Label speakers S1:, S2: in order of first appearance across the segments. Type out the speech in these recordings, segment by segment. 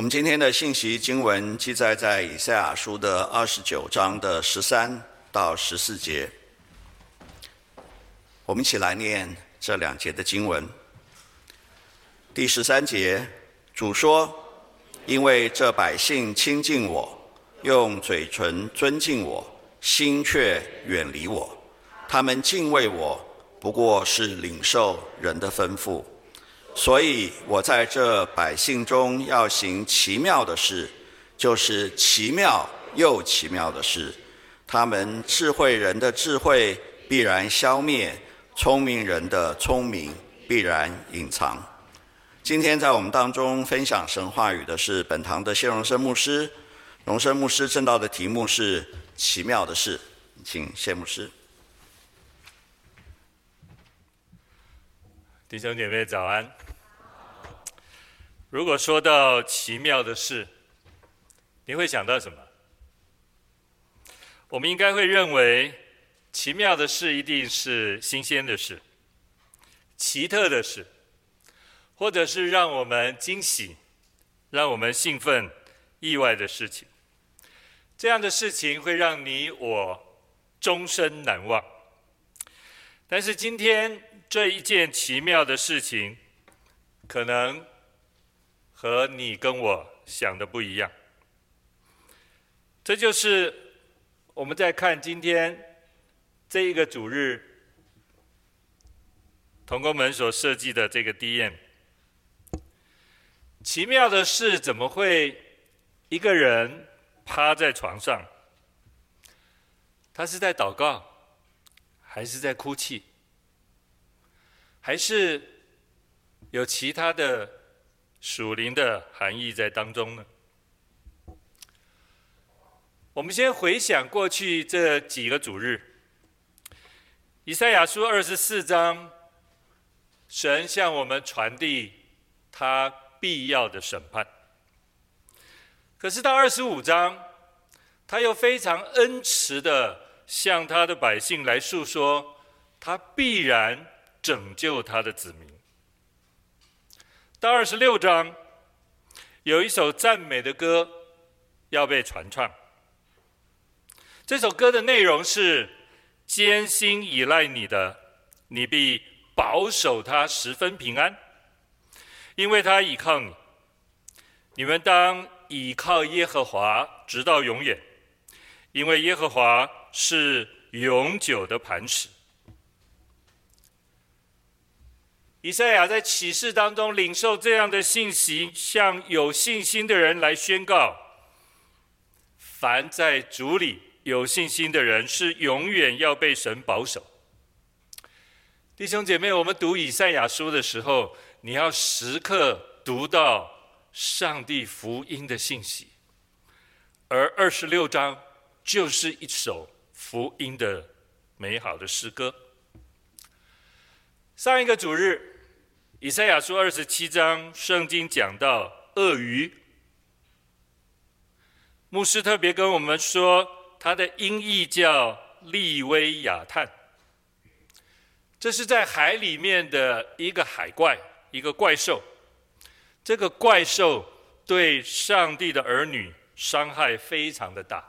S1: 我们今天的信息经文记载在以赛亚书的二十九章的十三到十四节。我们一起来念这两节的经文。第十三节，主说：“因为这百姓亲近我，用嘴唇尊敬我，心却远离我。他们敬畏我，不过是领受人的吩咐。”所以我在这百姓中要行奇妙的事，就是奇妙又奇妙的事。他们智慧人的智慧必然消灭，聪明人的聪明必然隐藏。今天在我们当中分享神话语的是本堂的谢荣生牧师。荣生牧师正道的题目是奇妙的事，请谢牧师。
S2: 弟兄姐妹早安。如果说到奇妙的事，你会想到什么？我们应该会认为，奇妙的事一定是新鲜的事、奇特的事，或者是让我们惊喜、让我们兴奋、意外的事情。这样的事情会让你我终身难忘。但是今天，这一件奇妙的事情，可能和你跟我想的不一样。这就是我们在看今天这一个主日，同工们所设计的这个 DM。奇妙的是，怎么会一个人趴在床上？他是在祷告，还是在哭泣？还是有其他的属灵的含义在当中呢？我们先回想过去这几个主日，以赛亚书二十四章，神向我们传递他必要的审判。可是到二十五章，他又非常恩慈的向他的百姓来诉说，他必然。拯救他的子民。到二十六章，有一首赞美的歌要被传唱。这首歌的内容是：坚心倚赖你的，你必保守他十分平安，因为他倚靠你。你们当倚靠耶和华，直到永远，因为耶和华是永久的磐石。以赛亚在启示当中领受这样的信息，向有信心的人来宣告：凡在主里有信心的人，是永远要被神保守。弟兄姐妹，我们读以赛亚书的时候，你要时刻读到上帝福音的信息，而二十六章就是一首福音的美好的诗歌。上一个主日。以赛亚书二十七章，圣经讲到鳄鱼。牧师特别跟我们说，它的音译叫利威亚探。这是在海里面的一个海怪，一个怪兽。这个怪兽对上帝的儿女伤害非常的大。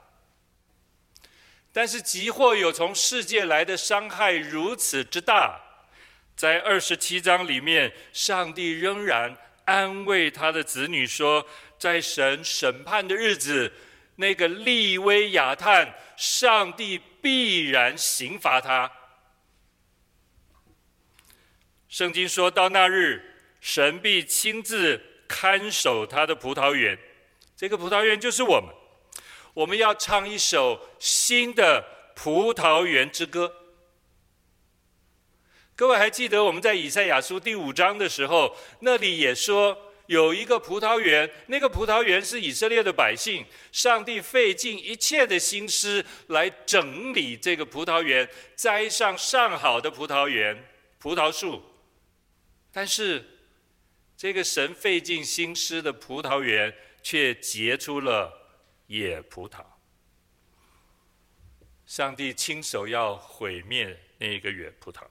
S2: 但是，即或有从世界来的伤害如此之大。在二十七章里面，上帝仍然安慰他的子女说，在神审判的日子，那个利威亚探，上帝必然刑罚他。圣经说到那日，神必亲自看守他的葡萄园，这个葡萄园就是我们，我们要唱一首新的葡萄园之歌。各位还记得我们在以赛亚书第五章的时候，那里也说有一个葡萄园，那个葡萄园是以色列的百姓，上帝费尽一切的心思来整理这个葡萄园，栽上上好的葡萄园、葡萄树。但是这个神费尽心思的葡萄园，却结出了野葡萄。上帝亲手要毁灭那一个野葡萄。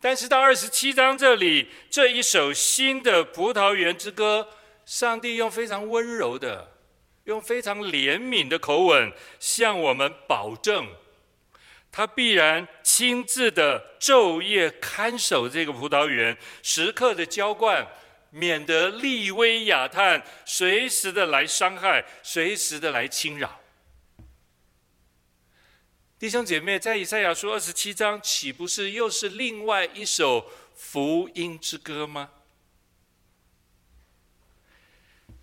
S2: 但是到二十七章这里，这一首新的葡萄园之歌，上帝用非常温柔的、用非常怜悯的口吻向我们保证，他必然亲自的昼夜看守这个葡萄园，时刻的浇灌，免得利威亚探随时的来伤害，随时的来侵扰。弟兄姐妹，在以赛亚书二十七章，岂不是又是另外一首福音之歌吗？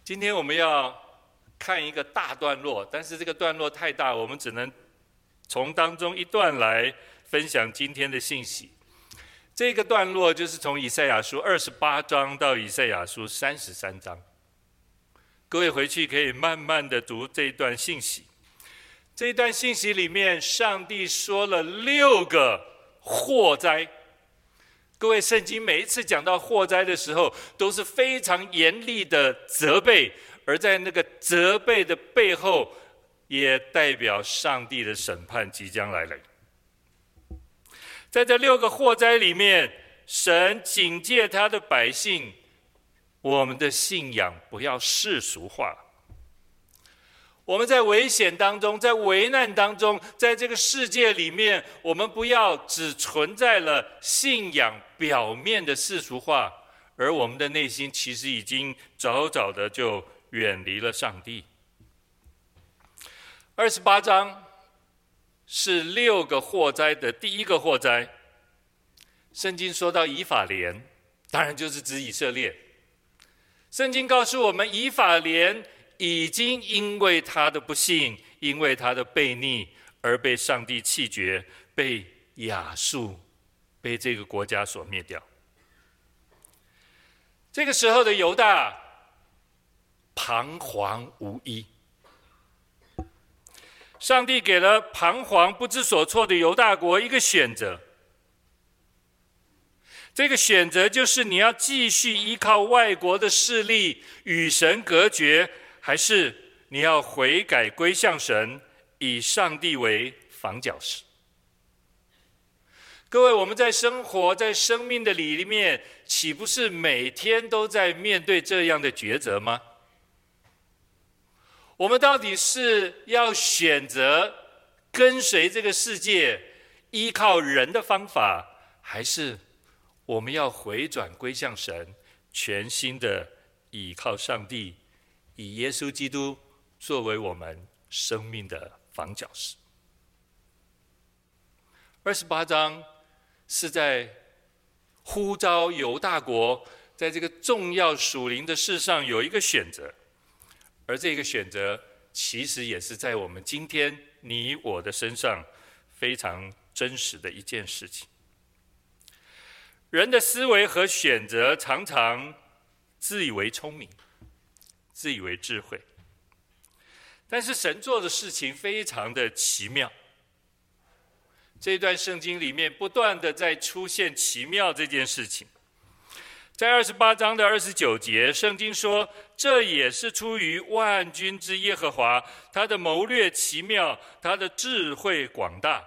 S2: 今天我们要看一个大段落，但是这个段落太大，我们只能从当中一段来分享今天的信息。这个段落就是从以赛亚书二十八章到以赛亚书三十三章。各位回去可以慢慢的读这一段信息。这一段信息里面，上帝说了六个祸灾。各位，圣经每一次讲到祸灾的时候，都是非常严厉的责备，而在那个责备的背后，也代表上帝的审判即将来临。在这六个祸灾里面，神警戒他的百姓，我们的信仰不要世俗化。我们在危险当中，在危难当中，在这个世界里面，我们不要只存在了信仰表面的世俗化，而我们的内心其实已经早早的就远离了上帝。二十八章是六个祸灾的第一个祸灾。圣经说到以法莲，当然就是指以色列。圣经告诉我们，以法莲。已经因为他的不信，因为他的悖逆，而被上帝弃绝，被亚述，被这个国家所灭掉。这个时候的犹大彷徨无依，上帝给了彷徨不知所措的犹大国一个选择。这个选择就是你要继续依靠外国的势力与神隔绝。还是你要悔改归向神，以上帝为房角石。各位，我们在生活在生命的里面，岂不是每天都在面对这样的抉择吗？我们到底是要选择跟随这个世界，依靠人的方法，还是我们要回转归向神，全心的倚靠上帝？以耶稣基督作为我们生命的房角石。二十八章是在呼召犹大国在这个重要属灵的事上有一个选择，而这个选择其实也是在我们今天你我的身上非常真实的一件事情。人的思维和选择常常自以为聪明。自以为智慧，但是神做的事情非常的奇妙。这段圣经里面不断的在出现奇妙这件事情。在二十八章的二十九节，圣经说：“这也是出于万军之耶和华，他的谋略奇妙，他的智慧广大。”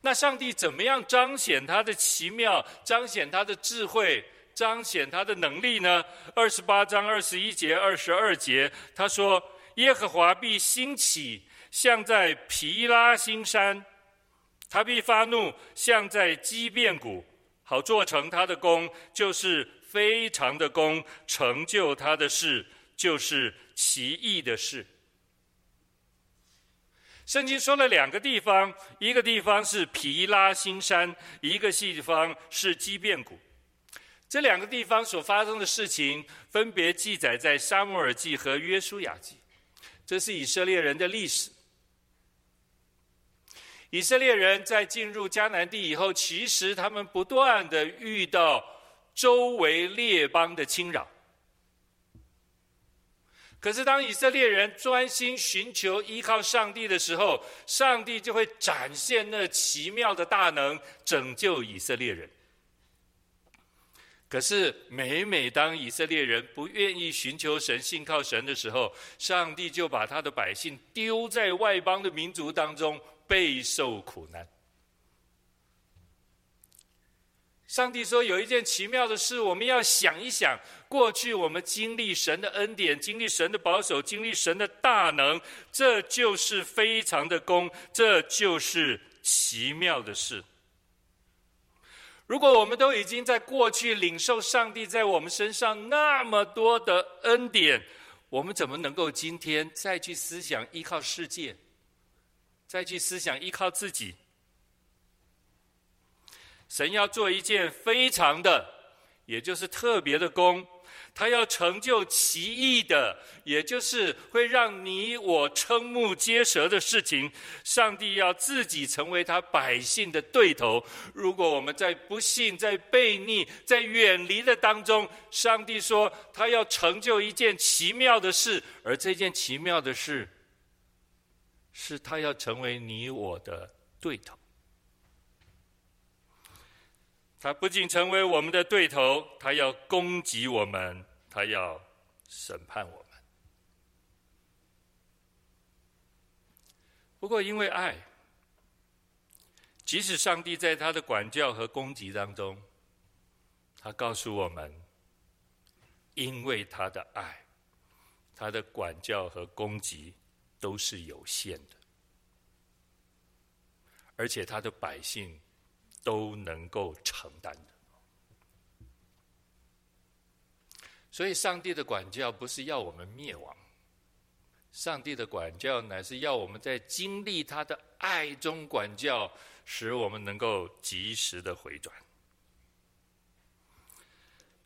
S2: 那上帝怎么样彰显他的奇妙，彰显他的智慧？彰显他的能力呢？二十八章二十一节、二十二节，他说：“耶和华必兴起，像在毗拉新山；他必发怒，像在基遍谷，好做成他的工，就是非常的工，成就他的事，就是奇异的事。”圣经说了两个地方，一个地方是毗拉新山，一个地方是基遍谷。这两个地方所发生的事情，分别记载在《撒母耳记》和《约书亚记》，这是以色列人的历史。以色列人在进入迦南地以后，其实他们不断的遇到周围列邦的侵扰。可是当以色列人专心寻求依靠上帝的时候，上帝就会展现那奇妙的大能，拯救以色列人。可是，每每当以色列人不愿意寻求神、信靠神的时候，上帝就把他的百姓丢在外邦的民族当中，备受苦难。上帝说：“有一件奇妙的事，我们要想一想，过去我们经历神的恩典，经历神的保守，经历神的大能，这就是非常的功，这就是奇妙的事。如果我们都已经在过去领受上帝在我们身上那么多的恩典，我们怎么能够今天再去思想依靠世界，再去思想依靠自己？神要做一件非常的，也就是特别的功，他要成就奇异的，也就是会让你我瞠目结舌的事情。上帝要自己成为他百姓的对头。如果我们在不信、在悖逆、在远离的当中，上帝说他要成就一件奇妙的事，而这件奇妙的事，是他要成为你我的对头。他不仅成为我们的对头，他要攻击我们，他要审判我们。不过，因为爱，即使上帝在他的管教和攻击当中，他告诉我们，因为他的爱，他的管教和攻击都是有限的，而且他的百姓。都能够承担的，所以上帝的管教不是要我们灭亡，上帝的管教乃是要我们在经历他的爱中管教，使我们能够及时的回转。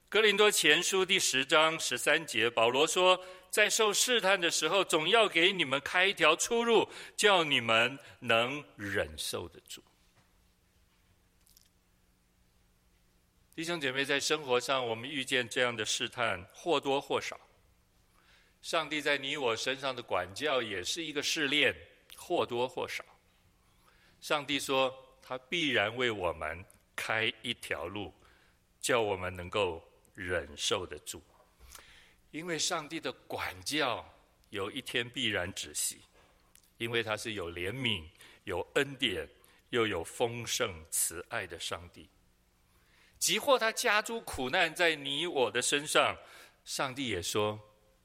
S2: 哥林多前书第十章十三节，保罗说，在受试探的时候，总要给你们开一条出路，叫你们能忍受得住。弟兄姐妹，在生活上，我们遇见这样的试探，或多或少。上帝在你我身上的管教也是一个试炼，或多或少。上帝说，他必然为我们开一条路，叫我们能够忍受得住。因为上帝的管教有一天必然止息，因为他是有怜悯、有恩典，又有丰盛慈爱的上帝。即或他加诸苦难在你我的身上，上帝也说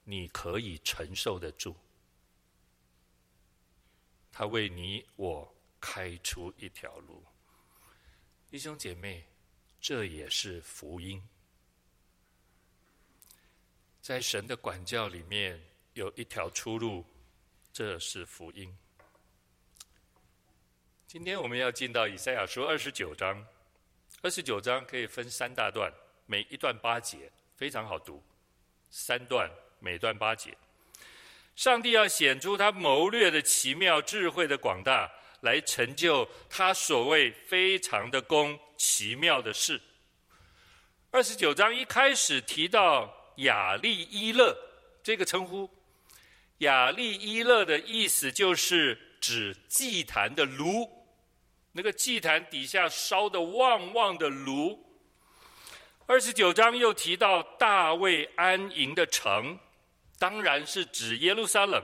S2: 你可以承受得住。他为你我开出一条路，弟兄姐妹，这也是福音。在神的管教里面有一条出路，这是福音。今天我们要进到以赛亚书二十九章。二十九章可以分三大段，每一段八节，非常好读。三段，每段八节。上帝要显出他谋略的奇妙、智慧的广大，来成就他所谓非常的工、奇妙的事。二十九章一开始提到雅利伊勒这个称呼，雅利伊勒的意思就是指祭坛的炉。那个祭坛底下烧的旺旺的炉。二十九章又提到大卫安营的城，当然是指耶路撒冷。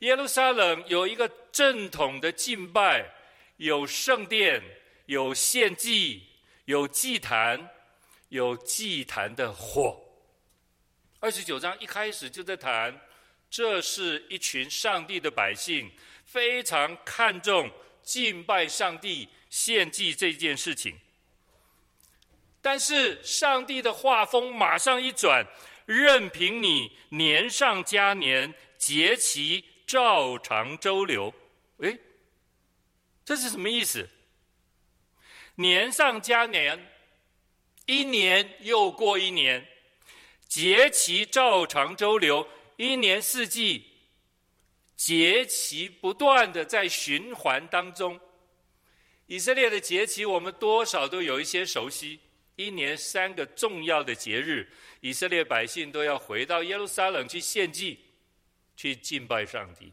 S2: 耶路撒冷有一个正统的敬拜，有圣殿，有献祭，有祭坛，有祭坛的火。二十九章一开始就在谈，这是一群上帝的百姓，非常看重。敬拜上帝、献祭这件事情，但是上帝的画风马上一转，任凭你年上加年，节期照常周流。诶，这是什么意思？年上加年，一年又过一年，节期照常周流，一年四季。节期不断的在循环当中，以色列的节期我们多少都有一些熟悉。一年三个重要的节日，以色列百姓都要回到耶路撒冷去献祭，去敬拜上帝。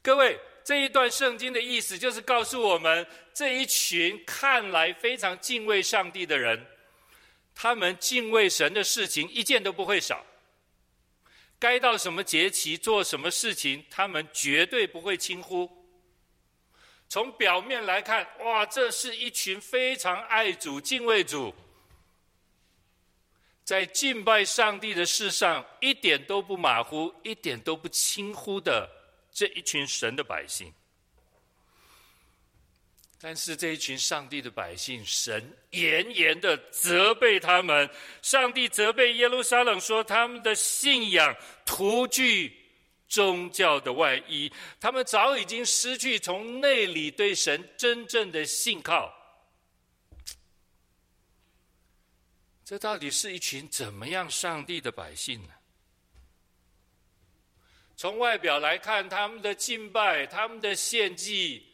S2: 各位，这一段圣经的意思就是告诉我们，这一群看来非常敬畏上帝的人，他们敬畏神的事情一件都不会少。该到什么节期做什么事情，他们绝对不会轻忽。从表面来看，哇，这是一群非常爱主、敬畏主。在敬拜上帝的事上一点都不马虎，一点都不轻忽的这一群神的百姓。但是这一群上帝的百姓，神严严的责备他们。上帝责备耶路撒冷说，他们的信仰徒具宗教的外衣，他们早已经失去从内里对神真正的信靠。这到底是一群怎么样上帝的百姓呢？从外表来看，他们的敬拜，他们的献祭。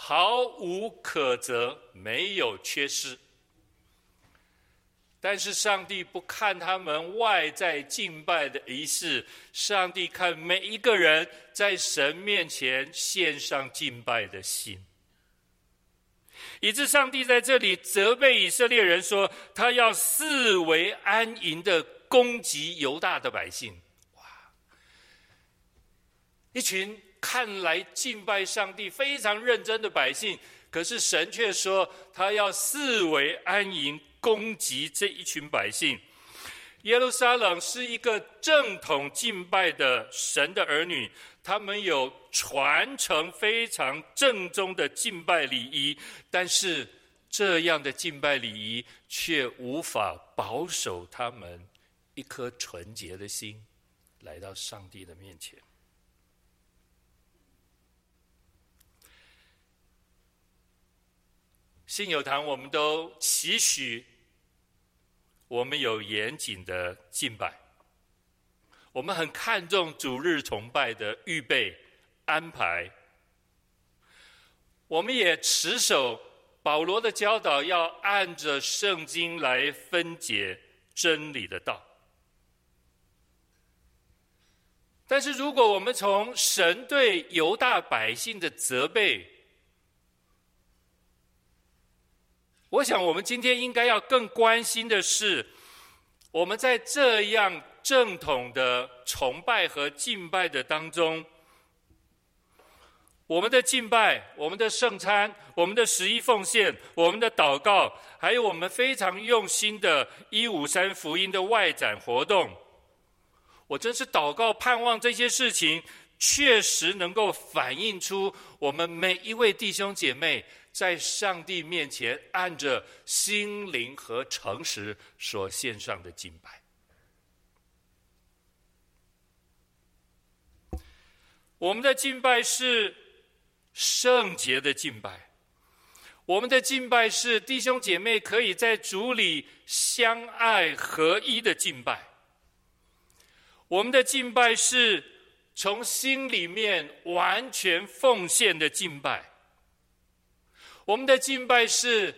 S2: 毫无可责，没有缺失。但是上帝不看他们外在敬拜的仪式，上帝看每一个人在神面前献上敬拜的心。以致上帝在这里责备以色列人说：“他要四围安营的攻击犹大的百姓。”哇！一群。看来敬拜上帝非常认真的百姓，可是神却说他要四围安营攻击这一群百姓。耶路撒冷是一个正统敬拜的神的儿女，他们有传承非常正宗的敬拜礼仪，但是这样的敬拜礼仪却无法保守他们一颗纯洁的心，来到上帝的面前。信友堂，我们都期许我们有严谨的敬拜，我们很看重主日崇拜的预备安排，我们也持守保罗的教导，要按着圣经来分解真理的道。但是，如果我们从神对犹大百姓的责备，我想，我们今天应该要更关心的是，我们在这样正统的崇拜和敬拜的当中，我们的敬拜、我们的圣餐、我们的十一奉献、我们的祷告，还有我们非常用心的一五三福音的外展活动，我真是祷告盼望这些事情确实能够反映出我们每一位弟兄姐妹。在上帝面前，按着心灵和诚实所献上的敬拜，我们的敬拜是圣洁的敬拜，我们的敬拜是弟兄姐妹可以在主里相爱合一的敬拜，我们的敬拜是从心里面完全奉献的敬拜。我们的敬拜是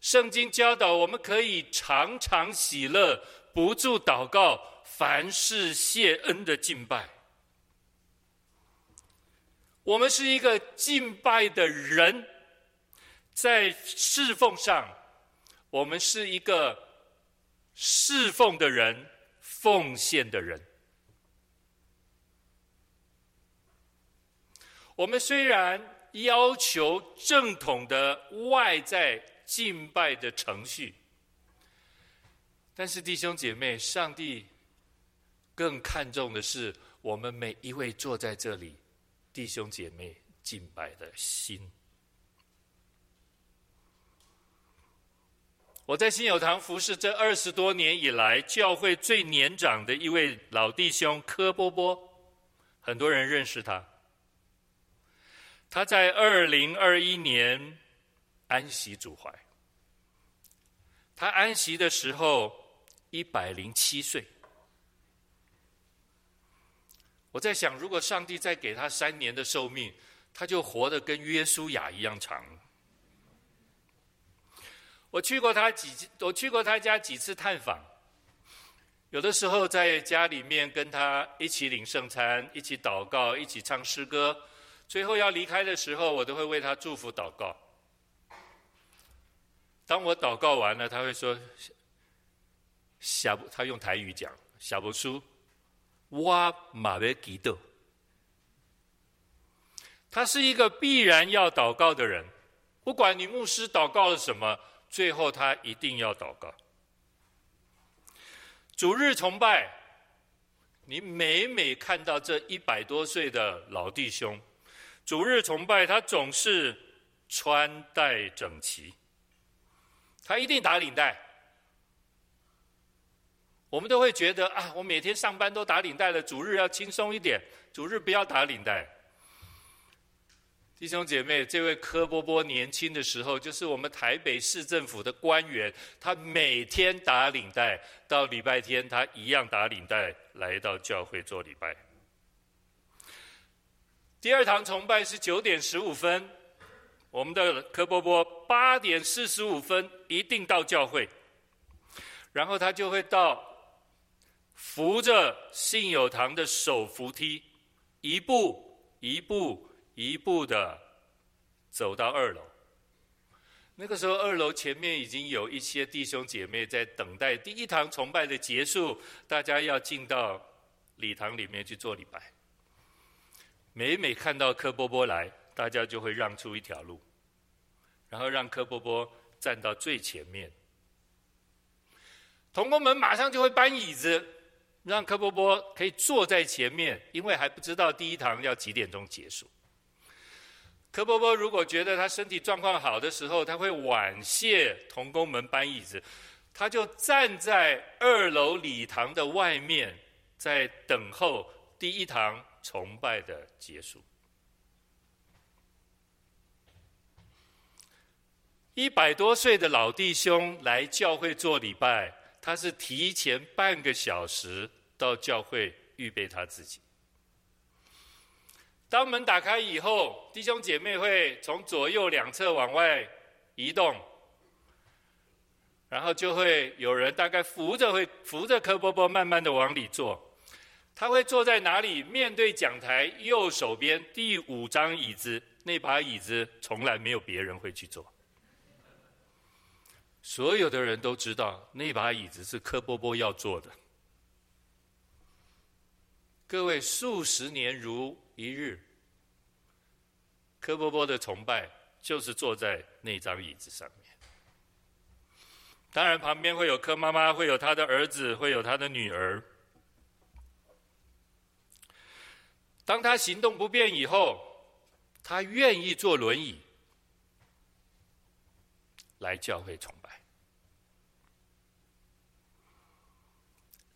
S2: 圣经教导，我们可以常常喜乐，不住祷告，凡事谢恩的敬拜。我们是一个敬拜的人，在侍奉上，我们是一个侍奉的人，奉献的人。我们虽然。要求正统的外在敬拜的程序，但是弟兄姐妹，上帝更看重的是我们每一位坐在这里弟兄姐妹敬拜的心。我在新友堂服侍这二十多年以来，教会最年长的一位老弟兄柯波波，很多人认识他。他在二零二一年安息主怀，他安息的时候一百零七岁。我在想，如果上帝再给他三年的寿命，他就活得跟约书亚一样长。我去过他几，我去过他家几次探访，有的时候在家里面跟他一起领圣餐，一起祷告，一起唱诗歌。最后要离开的时候，我都会为他祝福祷告。当我祷告完了，他会说：“下不，他用台语讲，下不出，哇马别记得。”他是一个必然要祷告的人，不管你牧师祷告了什么，最后他一定要祷告。主日崇拜，你每每看到这一百多岁的老弟兄，主日崇拜他总是穿戴整齐，他一定打领带。我们都会觉得啊，我每天上班都打领带了，主日要轻松一点，主日不要打领带。弟兄姐妹，这位柯波波年轻的时候，就是我们台北市政府的官员，他每天打领带，到礼拜天他一样打领带来到教会做礼拜。第二堂崇拜是九点十五分，我们的柯波波八点四十五分一定到教会，然后他就会到扶着信友堂的手扶梯，一步一步。一步的走到二楼，那个时候二楼前面已经有一些弟兄姐妹在等待第一堂崇拜的结束，大家要进到礼堂里面去做礼拜。每每看到柯波波来，大家就会让出一条路，然后让柯波波站到最前面。同工们马上就会搬椅子，让柯波波可以坐在前面，因为还不知道第一堂要几点钟结束。柯波波如果觉得他身体状况好的时候，他会婉谢同工们搬椅子，他就站在二楼礼堂的外面，在等候第一堂崇拜的结束。一百多岁的老弟兄来教会做礼拜，他是提前半个小时到教会预备他自己。当门打开以后，弟兄姐妹会从左右两侧往外移动，然后就会有人大概扶着会扶着柯波波慢慢的往里坐。他会坐在哪里？面对讲台右手边第五张椅子，那把椅子从来没有别人会去坐。所有的人都知道那把椅子是柯波波要坐的。各位数十年如一日，柯波波的崇拜就是坐在那张椅子上面。当然，旁边会有柯妈妈，会有他的儿子，会有他的女儿。当他行动不便以后，他愿意坐轮椅来教会崇拜。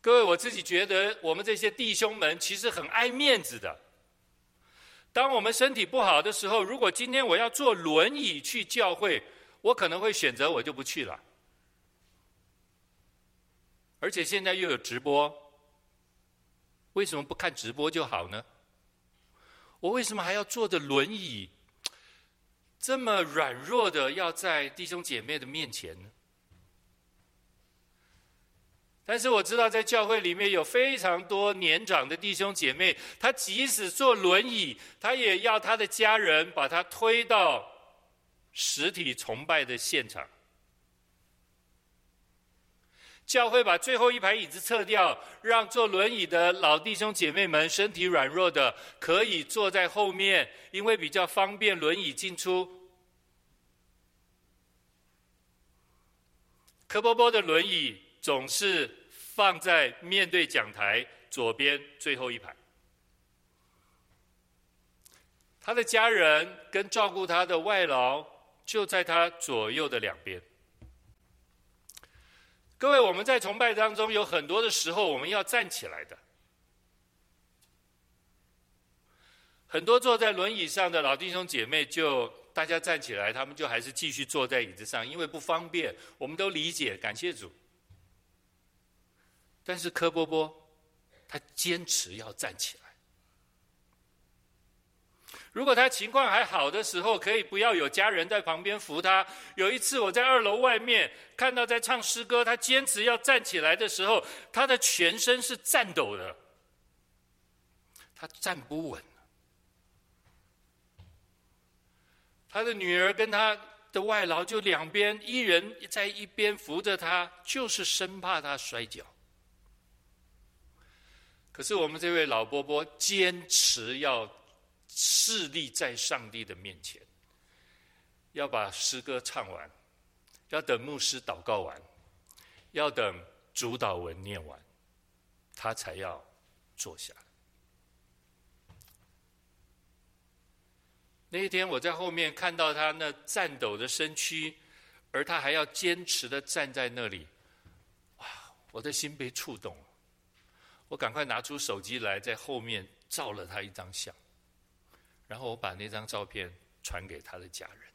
S2: 各位，我自己觉得，我们这些弟兄们其实很爱面子的。当我们身体不好的时候，如果今天我要坐轮椅去教会，我可能会选择我就不去了。而且现在又有直播，为什么不看直播就好呢？我为什么还要坐着轮椅，这么软弱的要在弟兄姐妹的面前呢？但是我知道，在教会里面有非常多年长的弟兄姐妹，他即使坐轮椅，他也要他的家人把他推到实体崇拜的现场。教会把最后一排椅子撤掉，让坐轮椅的老弟兄姐妹们身体软弱的可以坐在后面，因为比较方便轮椅进出。柯波波的轮椅。总是放在面对讲台左边最后一排，他的家人跟照顾他的外劳就在他左右的两边。各位，我们在崇拜当中有很多的时候，我们要站起来的。很多坐在轮椅上的老弟兄姐妹，就大家站起来，他们就还是继续坐在椅子上，因为不方便。我们都理解，感谢主。但是柯波波，他坚持要站起来。如果他情况还好的时候，可以不要有家人在旁边扶他。有一次我在二楼外面看到在唱诗歌，他坚持要站起来的时候，他的全身是颤抖的，他站不稳。他的女儿跟他的外劳就两边一人在一边扶着他，就是生怕他摔跤。可是我们这位老伯伯坚持要侍立在上帝的面前，要把诗歌唱完，要等牧师祷告完，要等主祷文念完，他才要坐下。那一天我在后面看到他那颤抖的身躯，而他还要坚持的站在那里，哇！我的心被触动了。我赶快拿出手机来，在后面照了他一张相，然后我把那张照片传给他的家人。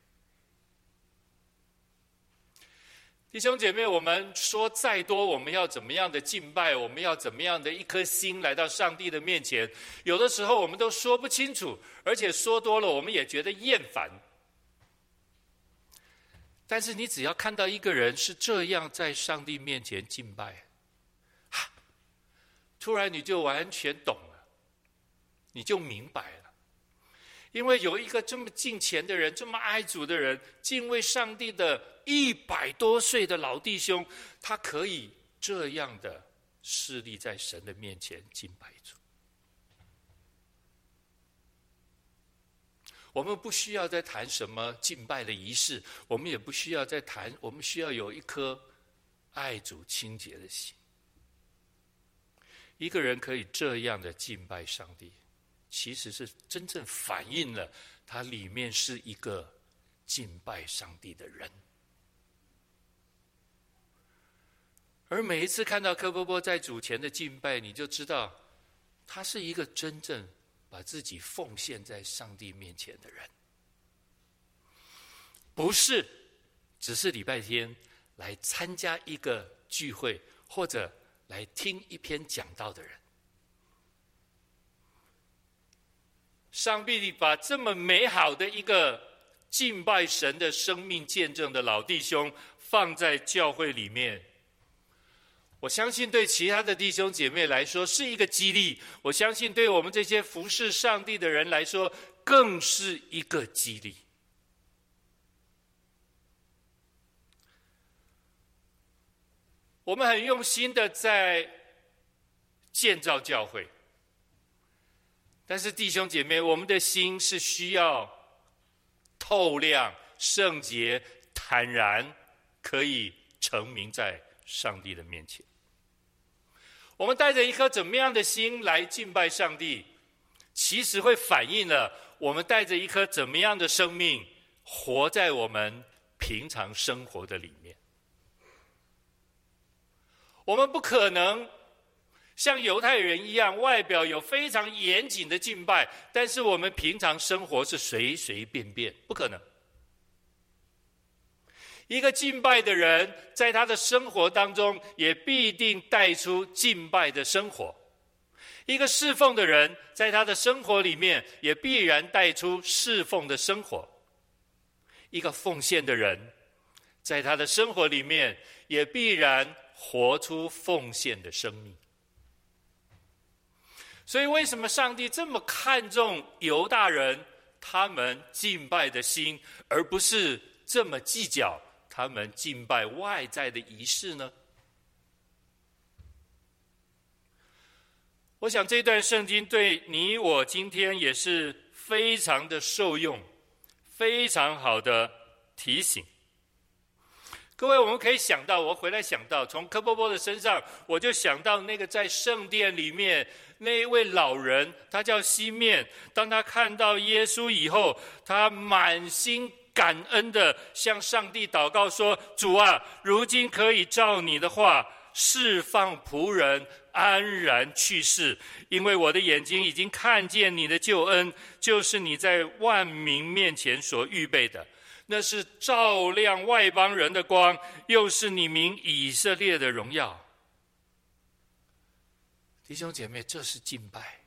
S2: 弟兄姐妹，我们说再多，我们要怎么样的敬拜，我们要怎么样的一颗心来到上帝的面前，有的时候我们都说不清楚，而且说多了，我们也觉得厌烦。但是你只要看到一个人是这样在上帝面前敬拜，突然你就完全懂了，你就明白了，因为有一个这么敬虔的人，这么爱主的人，敬畏上帝的一百多岁的老弟兄，他可以这样的势力在神的面前敬拜主。我们不需要再谈什么敬拜的仪式，我们也不需要再谈，我们需要有一颗爱主清洁的心。一个人可以这样的敬拜上帝，其实是真正反映了他里面是一个敬拜上帝的人。而每一次看到柯波波在主前的敬拜，你就知道他是一个真正把自己奉献在上帝面前的人，不是只是礼拜天来参加一个聚会或者。来听一篇讲道的人，上帝把这么美好的一个敬拜神的生命见证的老弟兄放在教会里面，我相信对其他的弟兄姐妹来说是一个激励，我相信对我们这些服侍上帝的人来说更是一个激励。我们很用心的在建造教会，但是弟兄姐妹，我们的心是需要透亮、圣洁、坦然，可以成名在上帝的面前。我们带着一颗怎么样的心来敬拜上帝，其实会反映了我们带着一颗怎么样的生命活在我们平常生活的里面。我们不可能像犹太人一样，外表有非常严谨的敬拜，但是我们平常生活是随随便便，不可能。一个敬拜的人，在他的生活当中，也必定带出敬拜的生活；一个侍奉的人，在他的生活里面，也必然带出侍奉的生活；一个奉献的人，在他的生活里面，也必然。活出奉献的生命，所以为什么上帝这么看重犹大人他们敬拜的心，而不是这么计较他们敬拜外在的仪式呢？我想这段圣经对你我今天也是非常的受用，非常好的提醒。各位，我们可以想到，我回来想到，从柯波波的身上，我就想到那个在圣殿里面那一位老人，他叫西面。当他看到耶稣以后，他满心感恩的向上帝祷告说：“主啊，如今可以照你的话释放仆人安然去世，因为我的眼睛已经看见你的救恩，就是你在万民面前所预备的。”那是照亮外邦人的光，又是你名以色列的荣耀。弟兄姐妹，这是敬拜，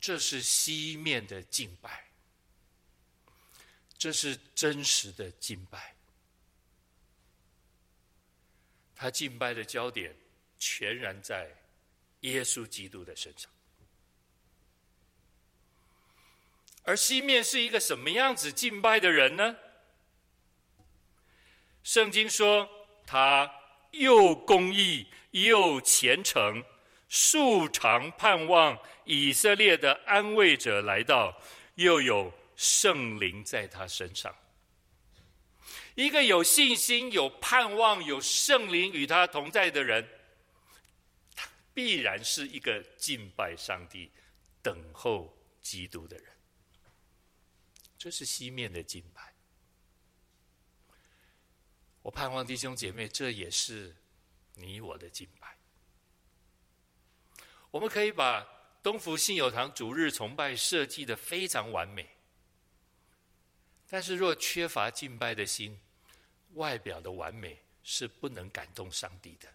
S2: 这是西面的敬拜，这是真实的敬拜。他敬拜的焦点全然在耶稣基督的身上。而西面是一个什么样子敬拜的人呢？圣经说他又公义又虔诚，素常盼望以色列的安慰者来到，又有圣灵在他身上。一个有信心、有盼望、有圣灵与他同在的人，必然是一个敬拜上帝、等候基督的人。这是西面的敬拜。我盼望弟兄姐妹，这也是你我的敬拜。我们可以把东福信友堂主日崇拜设计的非常完美，但是若缺乏敬拜的心，外表的完美是不能感动上帝的。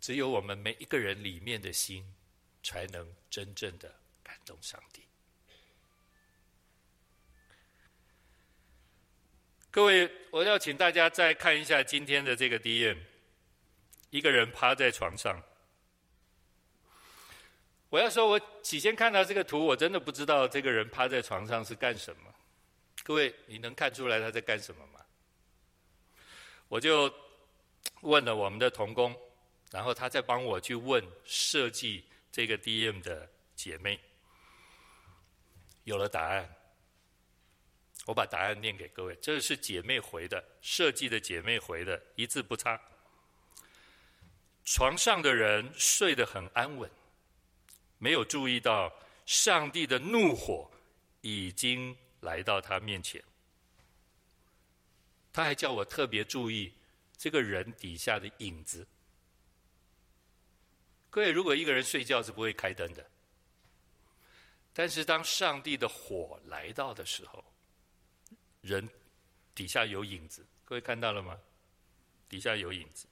S2: 只有我们每一个人里面的心，才能真正的感动上帝。各位，我要请大家再看一下今天的这个 DM，一个人趴在床上。我要说，我起先看到这个图，我真的不知道这个人趴在床上是干什么。各位，你能看出来他在干什么吗？我就问了我们的童工，然后他再帮我去问设计这个 DM 的姐妹，有了答案。我把答案念给各位，这是姐妹回的，设计的姐妹回的，一字不差。床上的人睡得很安稳，没有注意到上帝的怒火已经来到他面前。他还叫我特别注意这个人底下的影子。各位，如果一个人睡觉是不会开灯的，但是当上帝的火来到的时候，人底下有影子，各位看到了吗？底下有影子。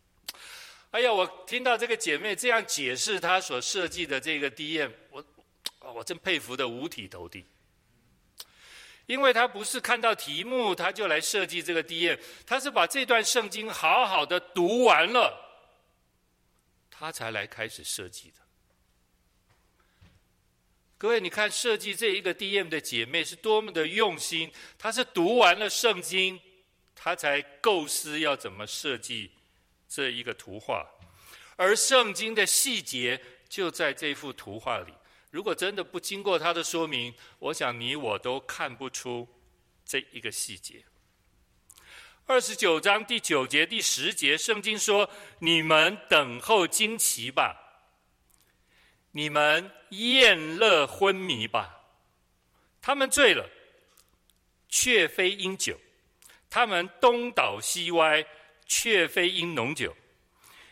S2: 哎呀，我听到这个姐妹这样解释她所设计的这个 DM，我我真佩服得五体投地。因为她不是看到题目，她就来设计这个 DM，她是把这段圣经好好的读完了，她才来开始设计的。各位，你看设计这一个 DM 的姐妹是多么的用心，她是读完了圣经，她才构思要怎么设计这一个图画，而圣经的细节就在这幅图画里。如果真的不经过她的说明，我想你我都看不出这一个细节。二十九章第九节、第十节，圣经说：“你们等候惊奇吧。”你们宴乐昏迷吧，他们醉了，却非因酒；他们东倒西歪，却非因浓酒。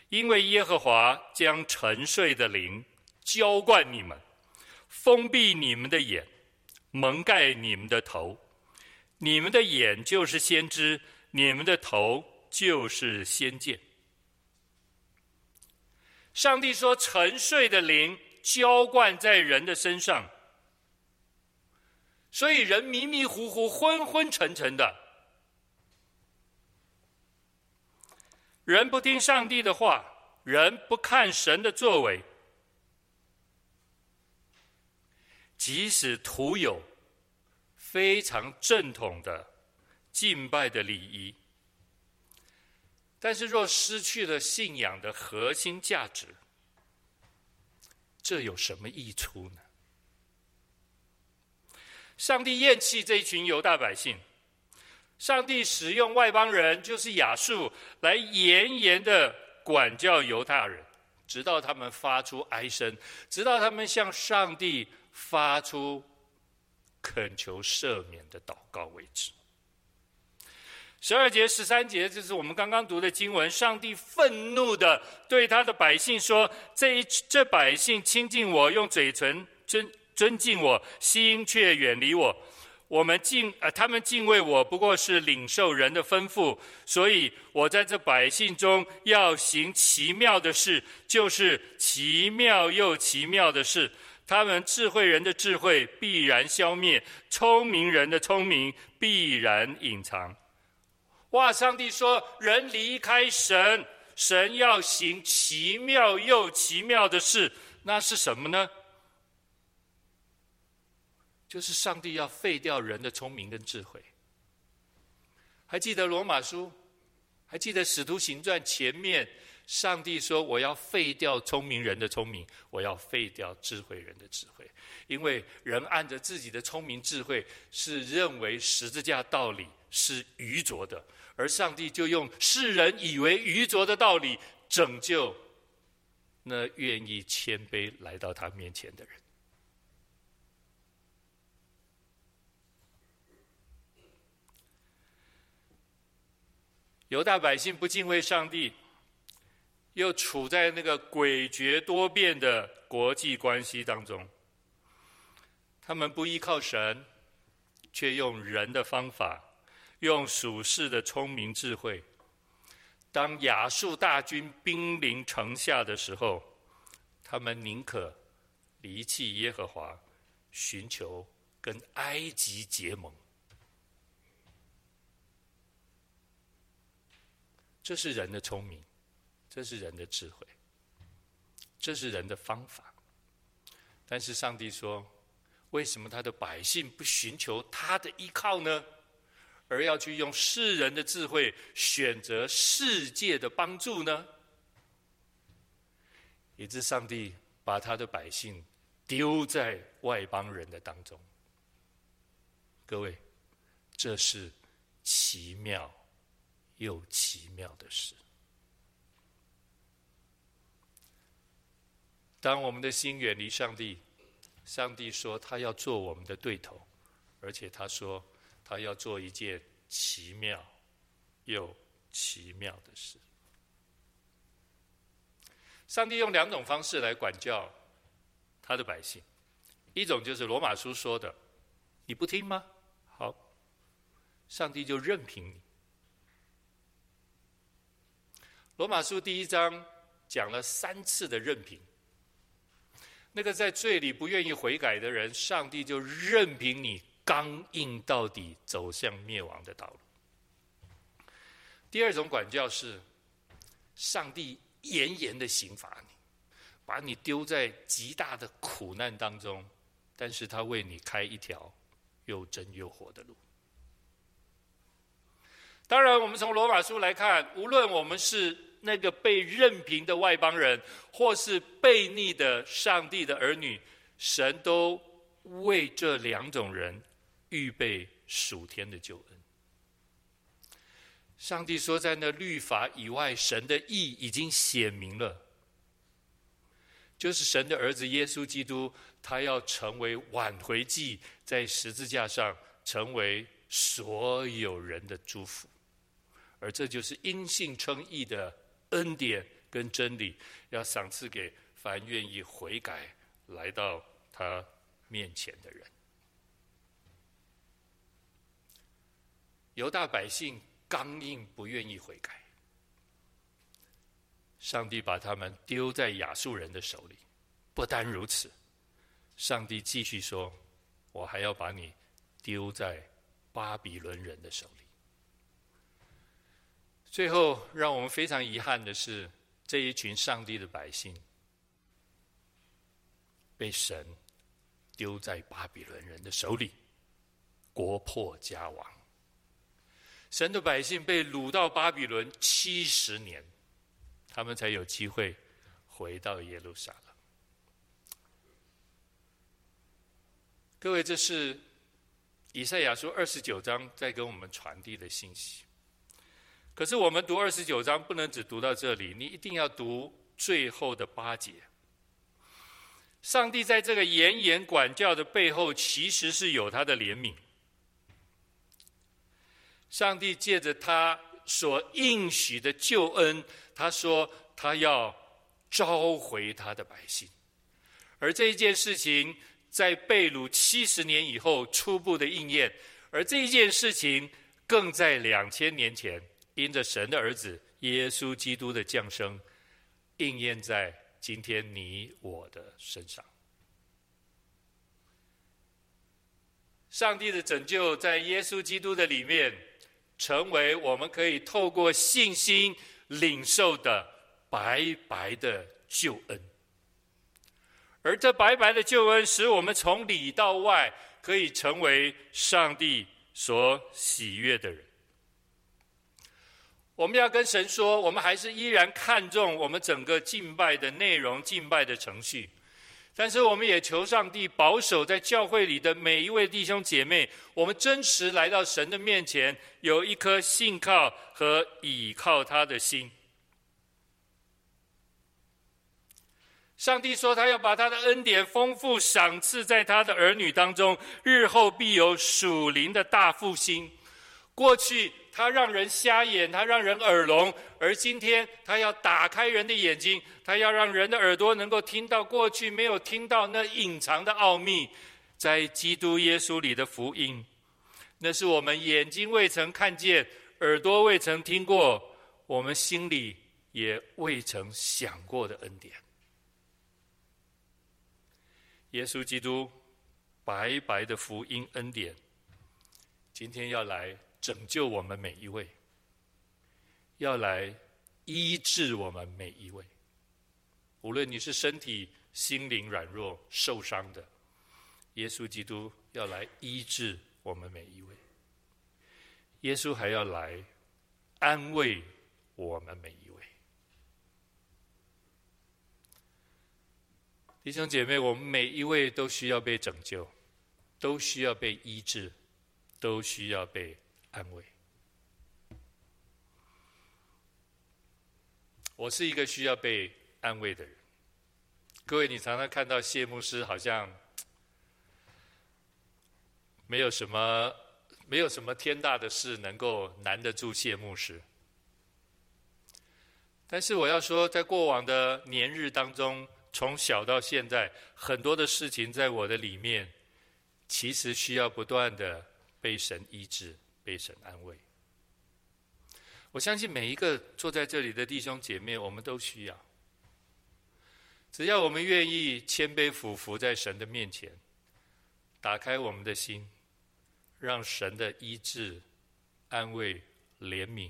S2: 因为耶和华将沉睡的灵浇灌你们，封闭你们的眼，蒙盖你们的头。你们的眼就是先知，你们的头就是先见。上帝说：“沉睡的灵。”浇灌在人的身上，所以人迷迷糊糊、昏昏沉沉的。人不听上帝的话，人不看神的作为，即使徒有非常正统的敬拜的礼仪，但是若失去了信仰的核心价值，这有什么益处呢？上帝厌弃这一群犹大百姓，上帝使用外邦人，就是亚述，来严严的管教犹大人，直到他们发出哀声，直到他们向上帝发出恳求赦免的祷告为止。十二节、十三节，这是我们刚刚读的经文。上帝愤怒地对他的百姓说：“这一这百姓亲近我，用嘴唇尊尊敬我，心却远离我。我们敬呃，他们敬畏我，不过是领受人的吩咐。所以我在这百姓中要行奇妙的事，就是奇妙又奇妙的事。他们智慧人的智慧必然消灭，聪明人的聪明必然隐藏。”哇！上帝说：“人离开神，神要行奇妙又奇妙的事，那是什么呢？就是上帝要废掉人的聪明跟智慧。还记得罗马书？还记得使徒行传前面，上帝说：‘我要废掉聪明人的聪明，我要废掉智慧人的智慧，因为人按着自己的聪明智慧，是认为十字架道理是愚拙的。’”而上帝就用世人以为愚拙的道理拯救那愿意谦卑来到他面前的人。犹大百姓不敬畏上帝，又处在那个诡谲多变的国际关系当中。他们不依靠神，却用人的方法，用属世的聪明智慧。当亚述大军兵临城下的时候，他们宁可离弃耶和华，寻求跟埃及结盟。这是人的聪明，这是人的智慧，这是人的方法。但是上帝说，为什么他的百姓不寻求他的依靠呢？而要去用世人的智慧选择世界的帮助呢？以致上帝把他的百姓丢在外邦人的当中。各位，这是奇妙。又奇妙的事。当我们的心远离上帝，上帝说他要做我们的对头，而且他说他要做一件奇妙又奇妙的事。上帝用两种方式来管教他的百姓，一种就是罗马书说的：“你不听吗？好，上帝就任凭你。”罗马书第一章讲了三次的任凭，那个在罪里不愿意悔改的人，上帝就任凭你刚硬到底，走向灭亡的道路。第二种管教是，上帝严严的刑罚你，把你丢在极大的苦难当中，但是他为你开一条又真又活的路。当然，我们从罗马书来看，无论我们是那个被任凭的外邦人，或是悖逆的上帝的儿女，神都为这两种人预备属天的救恩。上帝说，在那律法以外，神的义已经显明了，就是神的儿子耶稣基督，他要成为挽回祭，在十字架上成为所有人的祝福。而这就是因信称义的恩典跟真理，要赏赐给凡愿意悔改来到他面前的人。犹大百姓刚硬，不愿意悔改，上帝把他们丢在亚述人的手里。不单如此，上帝继续说：“我还要把你丢在巴比伦人的手里。”最后，让我们非常遗憾的是，这一群上帝的百姓被神丢在巴比伦人的手里，国破家亡。神的百姓被掳到巴比伦七十年，他们才有机会回到耶路撒冷。各位，这是以赛亚书二十九章在跟我们传递的信息。可是我们读二十九章不能只读到这里，你一定要读最后的八节。上帝在这个严严管教的背后，其实是有他的怜悯。上帝借着他所应许的救恩，他说他要召回他的百姓，而这一件事情在被掳七十年以后初步的应验，而这一件事情更在两千年前。因着神的儿子耶稣基督的降生，应验在今天你我的身上。上帝的拯救在耶稣基督的里面，成为我们可以透过信心领受的白白的救恩。而这白白的救恩，使我们从里到外可以成为上帝所喜悦的人。我们要跟神说，我们还是依然看重我们整个敬拜的内容、敬拜的程序，但是我们也求上帝保守在教会里的每一位弟兄姐妹我们真实来到神的面前有一颗信靠和倚靠他的心。上帝说他要把他的恩典丰富赏赐在他的儿女当中日后必有属灵的大复兴。过去他让人瞎眼，他让人耳聋，而今天他要打开人的眼睛，他要让人的耳朵能够听到过去没有听到那隐藏的奥秘，在基督耶稣里的福音，那是我们眼睛未曾看见，耳朵未曾听过，我们心里也未曾想过的恩典。耶稣基督白白的福音恩典，今天要来。拯救我们每一位，要来医治我们每一位。无论你是身体、心灵软弱、受伤的，耶稣基督要来医治我们每一位。耶稣还要来安慰我们每一位。弟兄姐妹，我们每一位都需要被拯救，都需要被医治，都需要被。安慰。我是一个需要被安慰的人。各位，你常常看到谢牧师好像 没有什么，没有什么天大的事能够难得住谢牧师。但是我要说，在过往的年日当中，从小到现在，很多的事情在我的里面，其实需要不断的被神医治。被神安慰，我相信每一个坐在这里的弟兄姐妹，我们都需要。只要我们愿意谦卑俯伏在神的面前，打开我们的心，让神的医治、安慰、怜悯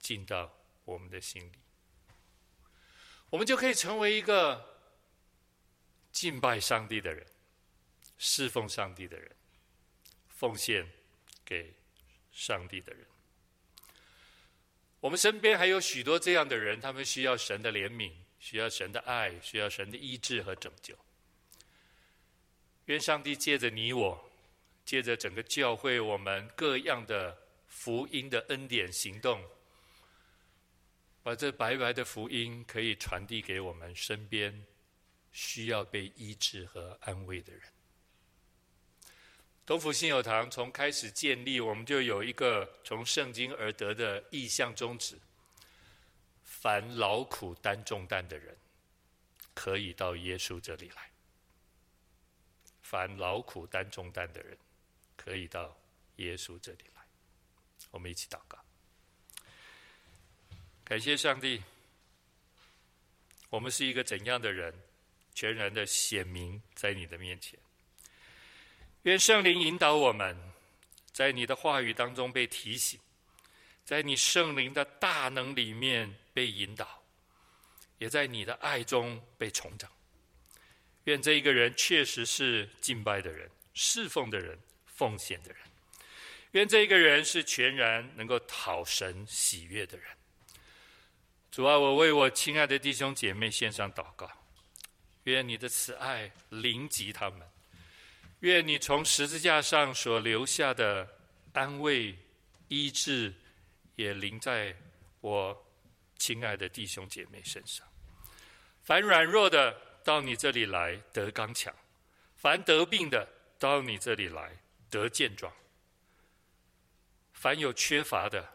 S2: 进到我们的心里，我们就可以成为一个敬拜上帝的人，侍奉上帝的人，奉献给。上帝的人，我们身边还有许多这样的人，他们需要神的怜悯，需要神的爱，需要神的医治和拯救。愿上帝借着你我，借着整个教会，我们各样的福音的恩典行动，把这白白的福音可以传递给我们身边需要被医治和安慰的人。东福信友堂从开始建立，我们就有一个从圣经而得的意向宗旨：凡劳苦担重担的人，可以到耶稣这里来。凡劳苦担重担的人，可以到耶稣这里来。我们一起祷告，感谢上帝。我们是一个怎样的人，全然的显明在你的面前。愿圣灵引导我们，在你的话语当中被提醒，在你圣灵的大能里面被引导，也在你的爱中被重整。愿这一个人确实是敬拜的人、侍奉的人、奉献的人。愿这一个人是全然能够讨神喜悦的人。主啊，我为我亲爱的弟兄姐妹献上祷告，愿你的慈爱临及他们。愿你从十字架上所留下的安慰、医治，也临在我亲爱的弟兄姐妹身上。凡软弱的到你这里来得刚强，凡得病的到你这里来得健壮，凡有缺乏的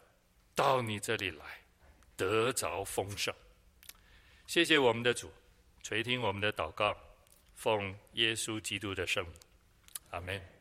S2: 到你这里来得着丰盛。谢谢我们的主，垂听我们的祷告，奉耶稣基督的圣名。阿门。